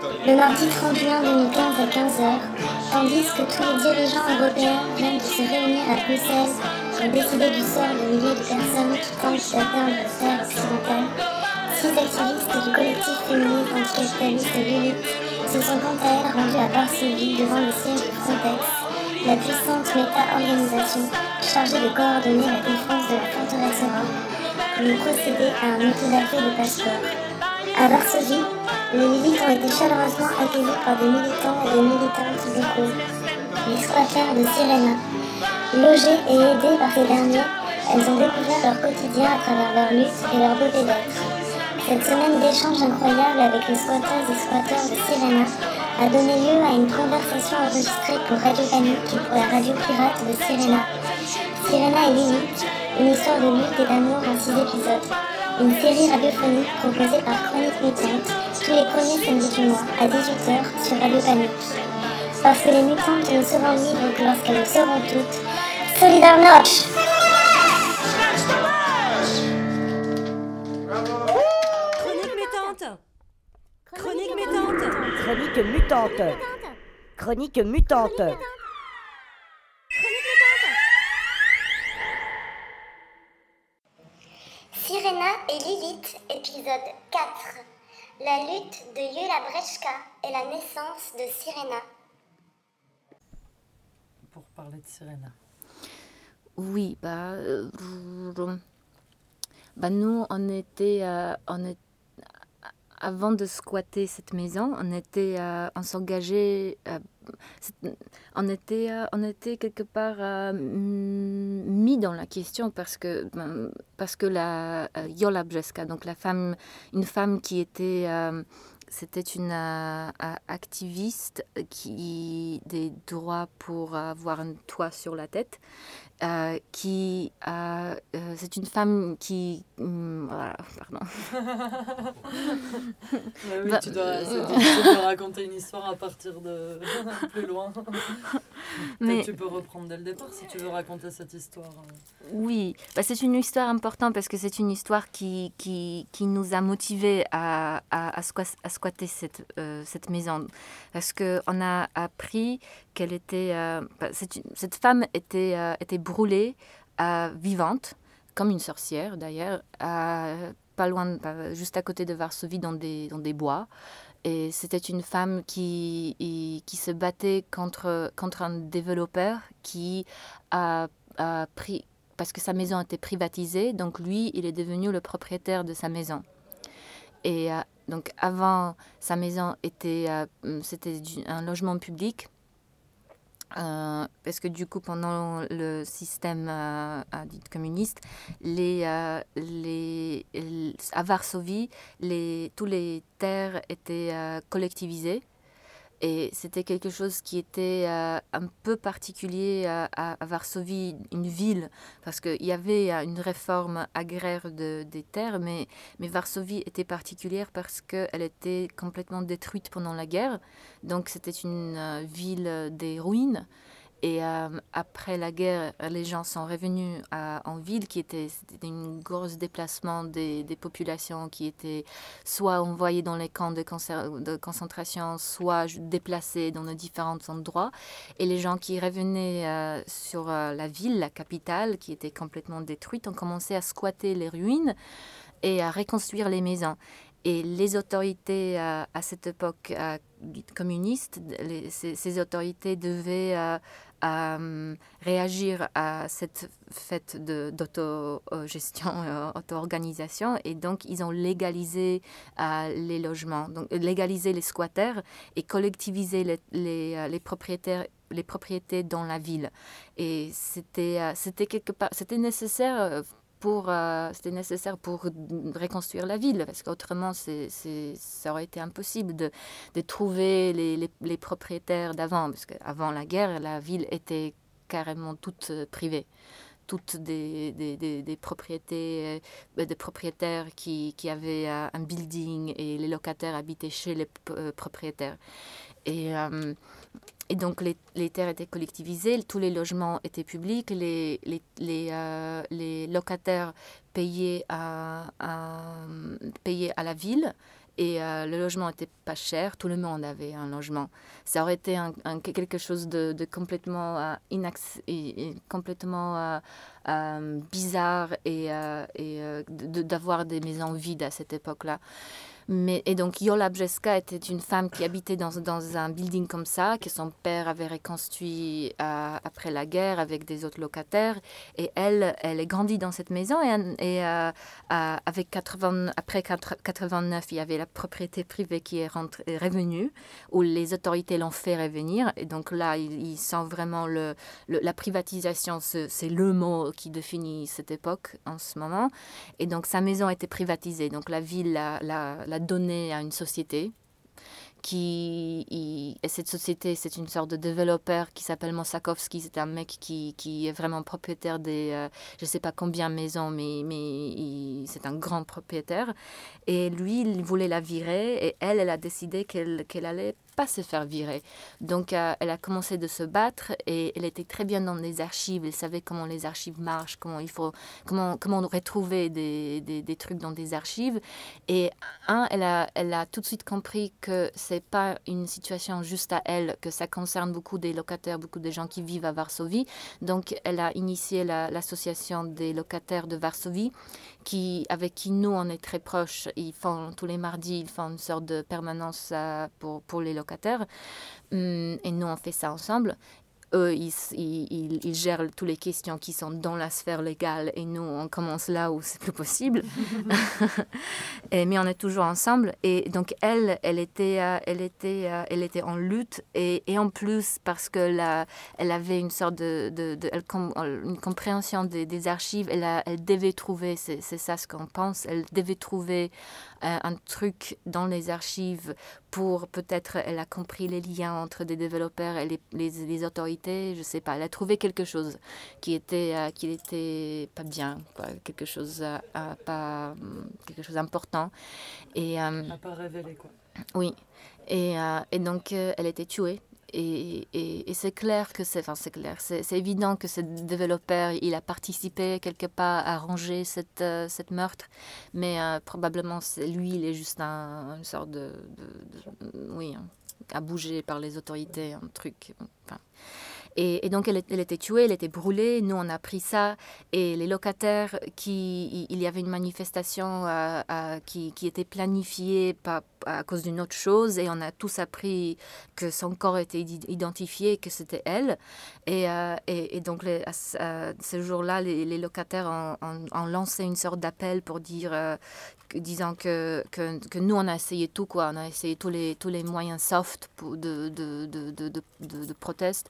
Le mardi 31 2015 à 15h, tandis que tous les dirigeants européens viennent de se réunir à Bruxelles pour décider du sort de milliers de personnes qui tentent d'atteindre la terre occidentale, six activistes du collectif féministe anticapitaliste Lilith se sont quant à elles rendus à Varsovie devant le siège de Frontex, la puissante méta-organisation chargée de coordonner la défense de la forteresse Europe, pour procéder à un autodafé de passeport. À Varsovie, les Lilith ont été chaleureusement accueillis par des militants et des militantes locaux, les squatters de Sirena. Logées et aidées par ces derniers, elles ont découvert leur quotidien à travers leur lutte et leur beauté d'être. Cette semaine d'échanges incroyables avec les squatters et squatteurs de Sirena a donné lieu à une conversation enregistrée pour Radio Panique et pour la radio pirate de Sirena. Sirena et Lilith, une histoire de lutte et d'amour en six épisodes. Une série radiophonique proposée par Chronique Mutante tous les premiers samedis du mois à 18h sur Radio Panique. Parce que les mutantes ne seront libres que lorsqu'elles le seront toutes. Solidar Notch Chronique mutante Chronique mutante Chronique mutante. Chronique mutante. Sirena et Lilith, épisode 4. La lutte de Yula Brechka et la naissance de Sirena. pour parler de Sirena. Oui, bah, euh, bah nous, on était, euh, on est, avant de squatter cette maison, on était, euh, on s'engageait, euh, on était, euh, on était quelque part mis dans la question parce que, ben, parce que la Yola Brzeska, donc la femme, une femme qui était, c'était une activiste qui des droits pour avoir un toit sur la tête euh, qui a, euh, c'est une femme qui hum, voilà, pardon Ouais, oui, Bah, tu dois, euh, c'est difficile de raconter une histoire à partir de plus loin. Mais- tu peux reprendre dès le départ si tu veux raconter cette histoire. euh. oui bah, c'est une histoire importante parce que c'est une histoire qui, qui, qui nous a motivés à, à, à, squat- à squatter cette, euh, cette maison parce qu'on a appris qu'elle était euh, bah, c'est une- cette femme était, euh, était brûlée euh, vivante comme une sorcière d'ailleurs à- pas loin juste à côté de Varsovie dans des, dans des bois Et c'était une femme qui, qui se battait contre, contre un développeur qui a, a pris, parce que sa maison était privatisée, donc lui, il est devenu le propriétaire de sa maison. Et euh, donc avant, sa maison était, euh, c'était un logement public. Euh, parce que du coup, pendant le système euh, euh, communiste, les, les, à Varsovie, les, tous les terres étaient collectivisées. Et c'était quelque chose qui était euh, un peu particulier à, Varsovie, une ville, parce qu'il y avait euh, une réforme agraire de, des terres, mais, mais Varsovie était particulière parce qu'elle était complètement détruite pendant la guerre. Donc c'était une euh, ville des ruines. Et euh, après la guerre, les gens sont revenus en ville, qui était, c'était une grosse déplacement des, des populations qui étaient soit envoyées dans les camps de, concentration, soit déplacées dans les différents endroits. Et les gens qui revenaient euh, sur euh, la ville, la capitale, qui était complètement détruite, ont commencé à squatter les ruines et à reconstruire les maisons. Et les autorités à cette époque euh, les- ces, autorités devaient euh, réagir à cette fête d'autogestion, euh, auto-organisation. Et donc, ils ont légalisé euh, les logements, donc euh, légalisé les squatters et collectivisé les, les, les propriétaires les propriétés dans la ville et c'était c'était quelque part c'était nécessaire pour euh, c'était nécessaire pour reconstruire la ville parce qu'autrement c'est ça aurait été impossible de, de trouver les, les, propriétaires d'avant parce qu'avant la guerre la ville était carrément toute euh, privée toutes des, des, des, propriétés, euh, des propriétaires qui, qui avaient un building et les locataires habitaient chez les propriétaires. Et donc les, les terres étaient collectivisées, tous les logements étaient publics, les, les, les, euh, locataires payaient à, à, payaient à la ville et euh, le logement n'était pas cher, tout le monde avait un logement. Ça aurait été un, quelque chose de, complètement, euh, et- complètement euh, bizarre et, et d'avoir des maisons vides à cette époque-là. Mais, et donc Yola Bjeska était une femme qui habitait dans, dans un building comme ça, que son père avait reconstruit euh, après la guerre avec des autres locataires. Et elle, elle est grandie dans cette maison. Et, et euh, euh, avec 80, après 4 89, il y avait la propriété privée qui est, revenue, où les autorités l'ont fait revenir. Et donc là, il, il sent vraiment le, la privatisation, c'est le mot qui définit cette époque en ce moment. Et donc sa maison a été privatisée. Donc la ville l'a- l'a donnée à une société. Qui, et cette société, c'est une sorte de développeur qui s'appelle Mosakowski. C'est un mec qui, qui est vraiment propriétaire des, euh, je ne sais pas combien maisons, mais, mais c'est un grand propriétaire. Et lui, il voulait la virer et elle, elle a décidé qu'elle qu'elle allait pas se faire virer. Donc, euh, elle a commencé de se battre et elle était très bien dans les archives. Elle savait comment les archives marchent, comment il faut, comment, comment retrouver des, des, des trucs dans des archives. Et un, elle a, elle a tout de suite compris que c'est pas une situation juste à elle, que ça concerne beaucoup des locataires, beaucoup de gens qui vivent à Varsovie. Donc, elle a initié la- l'association des locataires de Varsovie, qui, avec qui nous, on est très proches. Ils font, tous les mardis, ils font une sorte de permanence euh, pour, pour les locataires. Hum, et nous, on fait ça ensemble. Eux, ils, ils, ils- gèrent toutes les questions qui sont dans la sphère légale et nous, on commence là où c'est plus possible. Et- mais on est toujours ensemble. Et donc, elle, elle était, euh, elle était, euh, elle était en lutte. Et, et en plus, parce que la, elle avait une sorte de, de, de- elle com- une compréhension des, des archives, elle, a- elle devait trouver, c'est c'est ça ce qu'on pense, elle devait trouver un truc dans les archives pour peut-être, elle a compris les liens entre des développeurs et les, les, les autorités, je sais pas, elle a trouvé quelque chose qui était, euh, qui était pas bien, quoi, quelque chose, euh, euh, pas, hum, quelque chose d'important. Et, euh, pas révéler quoi. oui, et, euh, et donc euh, elle était tuée. Et, et, et c'est clair que c'est, enfin c'est clair, c'est, évident que ce développeur, il a participé quelque part à ranger cette, euh, cette meurtre, mais euh, probablement c'est, lui, il est juste un, une sorte de, de- de- oui, à bouger par les autorités, un truc. enfin. Et, donc elle, était tuée, elle était brûlée. Nous on a pris ça et les locataires qui, il y avait une manifestation euh, euh, qui, était planifiée par, à cause d'une autre chose et on a tous appris que son corps était id- identifié, que c'était elle. Et, euh, et, donc les- ce jour-là, les, locataires ont, lancé une sorte d'appel pour dire, disant que, que, nous on a essayé tout quoi, on a essayé tous les, tous les moyens soft de, de, de, de, de- de proteste,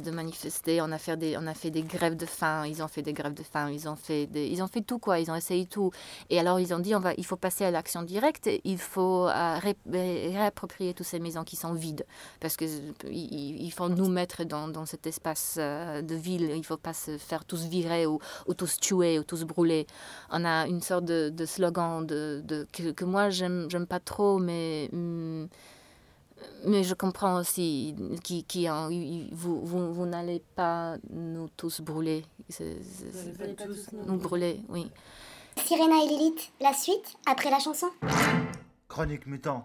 de, manifester. On a fait des, on a fait des grèves de faim, ils ont fait des grèves de faim, ils ont fait ils ont fait tout quoi, ils ont essayé tout. Et alors ils ont dit on va, il faut passer à l'action directe, il faut euh, ré- ré- réapproprier toutes ces maisons qui sont vides parce que euh, il, il faut nous mettre dans, dans cet espace euh, de ville. Il faut pas se faire tous virer ou, ou tous tuer ou tous brûler. On a une sorte de, slogan de, que, moi j'aime pas trop, mais hum, mais je comprends aussi qui, qui en- vous, vous, vous n'allez pas nous tous brûler. Vous c'est- allez pas tous nous brûler, oui. Sirena et Lilith, la suite, après la chanson Chronique mutante.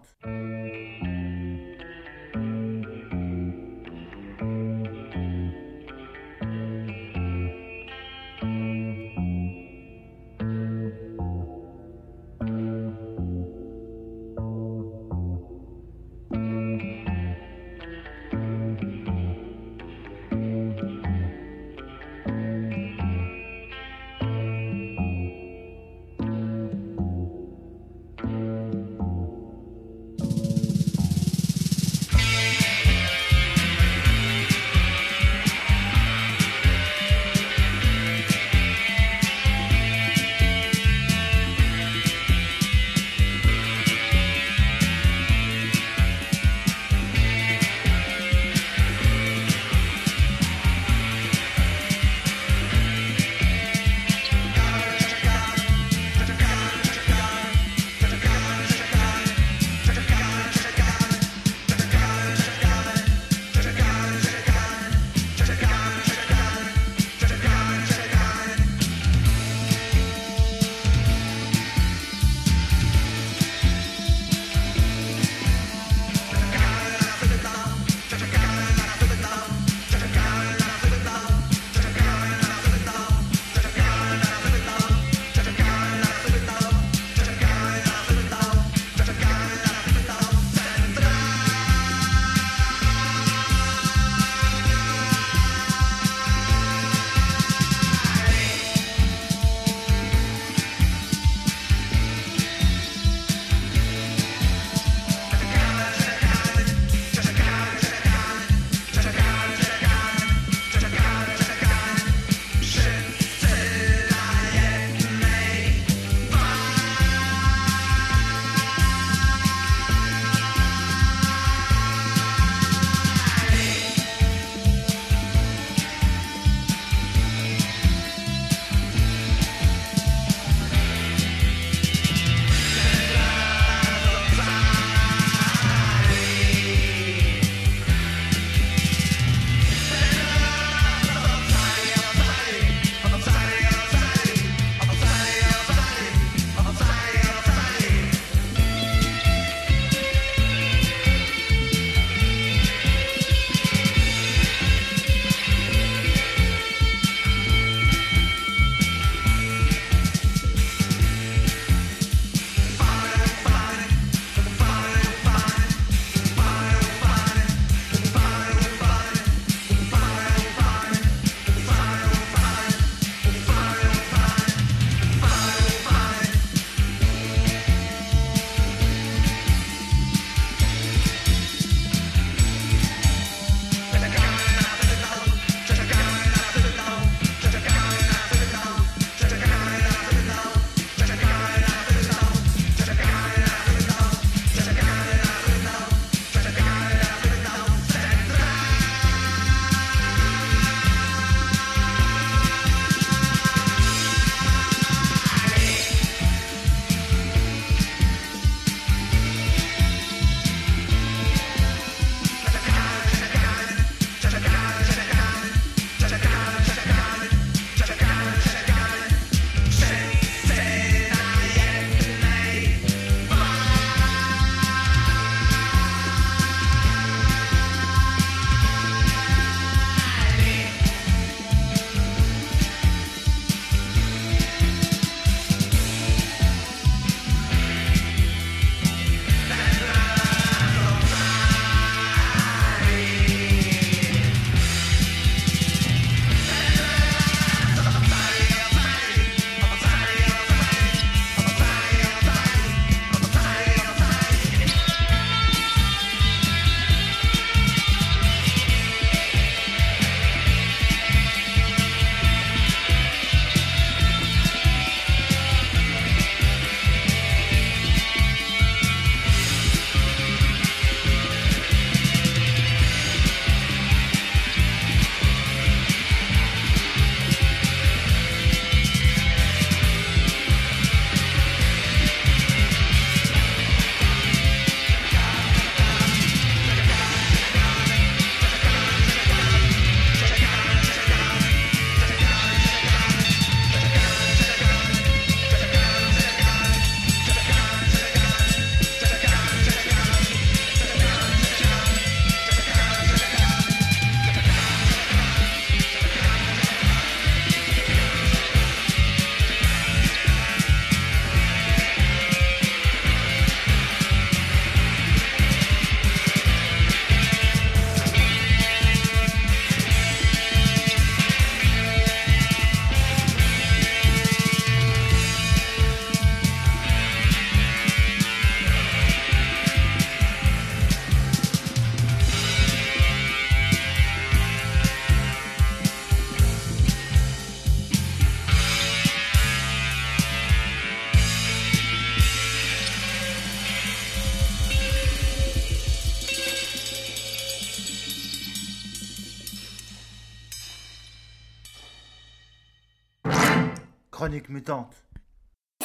Chronique mutante.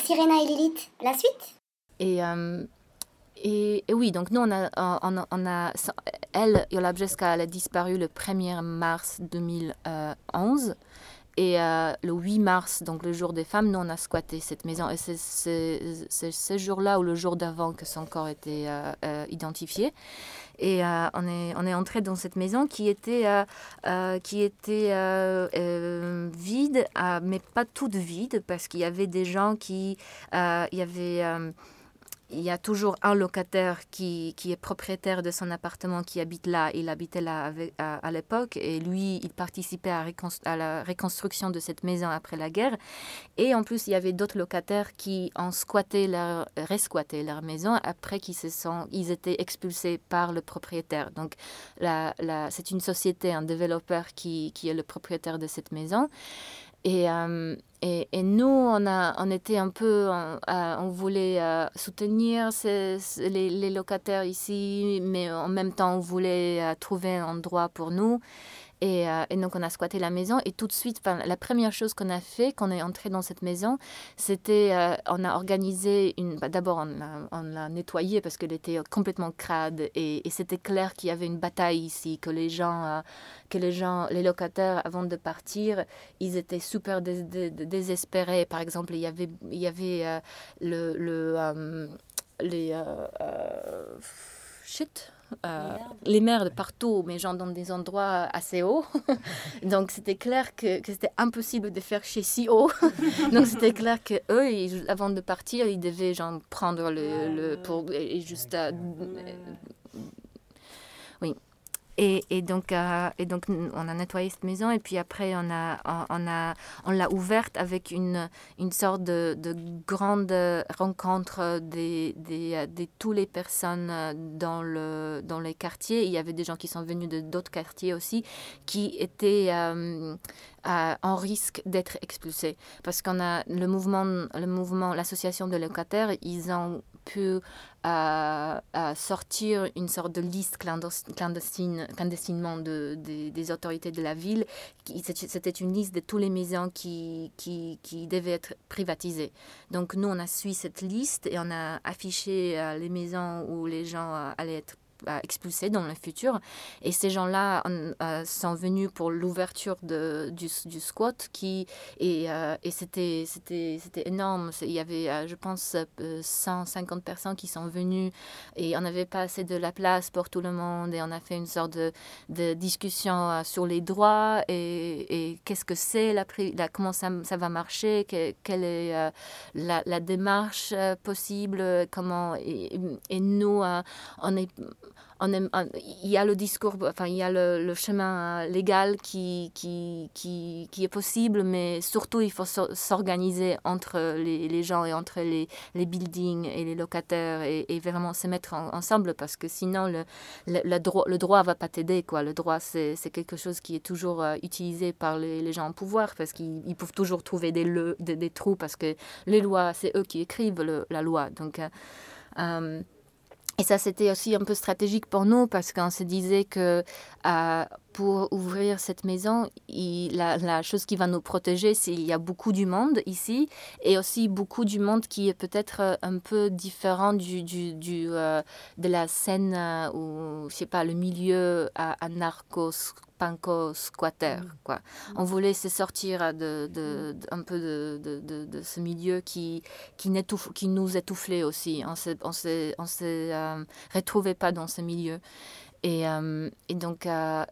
Sirena et Lilith, la suite? Et, euh, et, et oui, donc nous, on a, on, on a elle, Yola Bjeska, elle a disparu le 1er mars 2011. Et euh, le 8 mars, donc le jour des femmes, nous, on a squatté cette maison. Et c'est ce jour-là ou le jour d'avant que son corps était euh, euh, identifié. Et euh, on, est, on est entré dans cette maison qui était, euh, euh, qui était vide, mais pas toute vide, parce qu'il y avait des gens qui... il y avait il y a toujours un locataire qui, qui, est propriétaire de son appartement qui habite là. Il habitait là à, à l'époque et lui, il participait à, la reconstruction de cette maison après la guerre. Et en plus, il y avait d'autres locataires qui ont squatté leur, resquatté leur maison après qu'ils se sont, ils étaient expulsés par le propriétaire. Donc, c'est une société, un développeur qui, qui est le propriétaire de cette maison. Et, euh, et, et, nous, on, a, on était un peu, on, euh, on voulait euh, soutenir les, les, locataires ici, mais en même temps, on voulait trouver un endroit pour nous. Et, euh, et, donc, on a squatté la maison. Et tout de suite, la première chose qu'on a fait quand on est entré dans cette maison, c'était euh, on a organisé une. Bah, D'abord, on l'a nettoyée parce qu'elle était complètement crade. Et, c'était clair qu'il y avait une bataille ici, que les gens, euh, que les gens, les locataires, avant de partir, ils étaient super dés dés désespérés. Par exemple, il y avait, il y avait le. le les. Euh, les mers de partout, mais genre dans des endroits assez hauts. Donc c'était clair que, que c'était impossible de faire chez si haut. Donc c'était clair que eux, ils, avant de partir, ils devaient genre prendre le, le pour et juste euh, oui. Et, et, donc, euh, et donc, on a nettoyé cette maison et puis après, on l'a ouverte avec une, sorte de, de grande rencontre des, de toutes les personnes dans les quartiers. Il y avait des gens qui sont venus de d'autres quartiers aussi qui étaient euh, euh, en risque d'être expulsés. Parce qu'on a le mouvement, le mouvement l'association de locataires, ils ont à, à, sortir une sorte de liste clandestine, clandestinement de, de, des autorités de la ville. C'était une liste de toutes les maisons qui, qui, qui devaient être privatisées. Donc nous, on a suivi cette liste et on a affiché euh, les maisons où les gens euh, allaient être expulsés dans le futur. Et ces gens-là euh, sont venus pour l'ouverture du, du squat qui, et, euh, et c'était, énorme. Il y avait, euh, je pense, 150 personnes qui sont venues et on n'avait pas assez de la place pour tout le monde et on a fait une sorte de, de discussion sur les droits et, et qu'est-ce que c'est, la, comment ça, ça va marcher, que, quelle est la, la démarche possible, comment, et, nous, on est il y a le discours, enfin, il y a le, chemin légal qui, qui, qui, qui, est possible, mais surtout, il faut s'organiser entre les, les, gens et entre les, les buildings et les locataires et, vraiment se mettre en, ensemble parce que sinon, le, le, droit droit va pas t'aider. Le droit, c'est quelque chose qui est toujours euh, utilisé par les, les, gens en pouvoir parce qu'ils peuvent toujours trouver des, le, des, trous parce que les lois, c'est eux qui écrivent la loi. Donc, euh, euh, et ça, c'était aussi un peu stratégique pour nous parce qu'on se disait que euh, pour ouvrir cette maison, il, la, la, chose qui va nous protéger, c'est qu'il y a beaucoup du monde ici et aussi beaucoup du monde qui est peut-être un peu différent du, du, du euh, de la scène euh, ou, je sais pas, le milieu anarchos panko squatter quoi. On voulait se sortir de, de, de un peu de, de, ce milieu qui qui, qui nous étoufflait aussi. On se on se, on se euh, retrouvait pas dans ce milieu et, euh, et donc euh,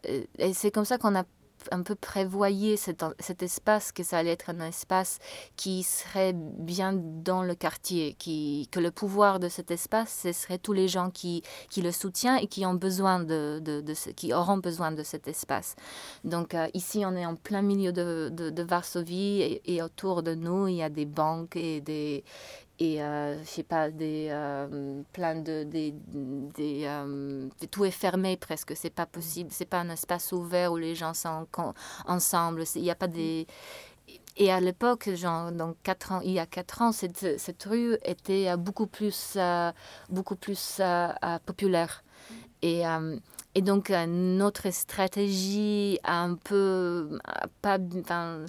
c'est comme ça qu'on a un peu prévoyé cet, cet espace, que ça allait être un espace qui serait bien dans le quartier, qui, que le pouvoir de cet espace, ce serait tous les gens qui, qui le soutiennent et qui, ont besoin de, de, qui auront besoin de cet espace. Donc euh, ici, on est en plein milieu de, de, Varsovie et autour de nous, il y a des banques et des, et euh, je sais pas des euh, plein de des, des euh, tout est fermé presque c'est pas possible c'est pas un espace ouvert où les gens sont ensemble il n'y a pas des et à l'époque genre donc quatre ans il y a quatre ans cette, cette rue était beaucoup plus euh, beaucoup plus euh, populaire. Et euh, et donc notre stratégie un peu pas enfin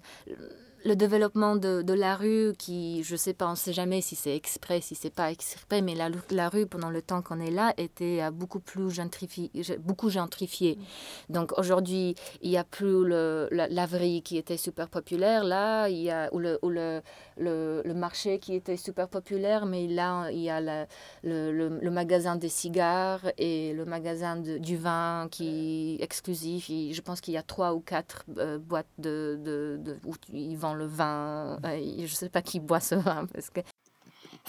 le développement de, de, la rue, qui, je sais pas, on sait jamais si c'est exprès, si c'est pas exprès, mais la, la, rue, pendant le temps qu'on est là, était beaucoup plus gentrifiée. Beaucoup gentrifiée. Mm. Donc aujourd'hui, il n'y a plus le, la, qui était super populaire, là, il y a, ou, le, ou le, le, le, marché qui était super populaire, mais là, il y a le, le, le magasin des cigares et le magasin de, du vin qui est exclusif. je pense qu'il y a trois ou quatre euh, boîtes de, de, de, où ils vendent le vin. Euh, je sais pas qui boit ce vin parce que.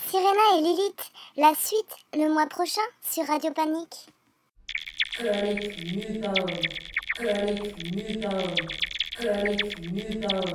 Sirena et Lilith, la suite le mois prochain sur Radio Panique. Chronique mutant, chronique Chronique mutant.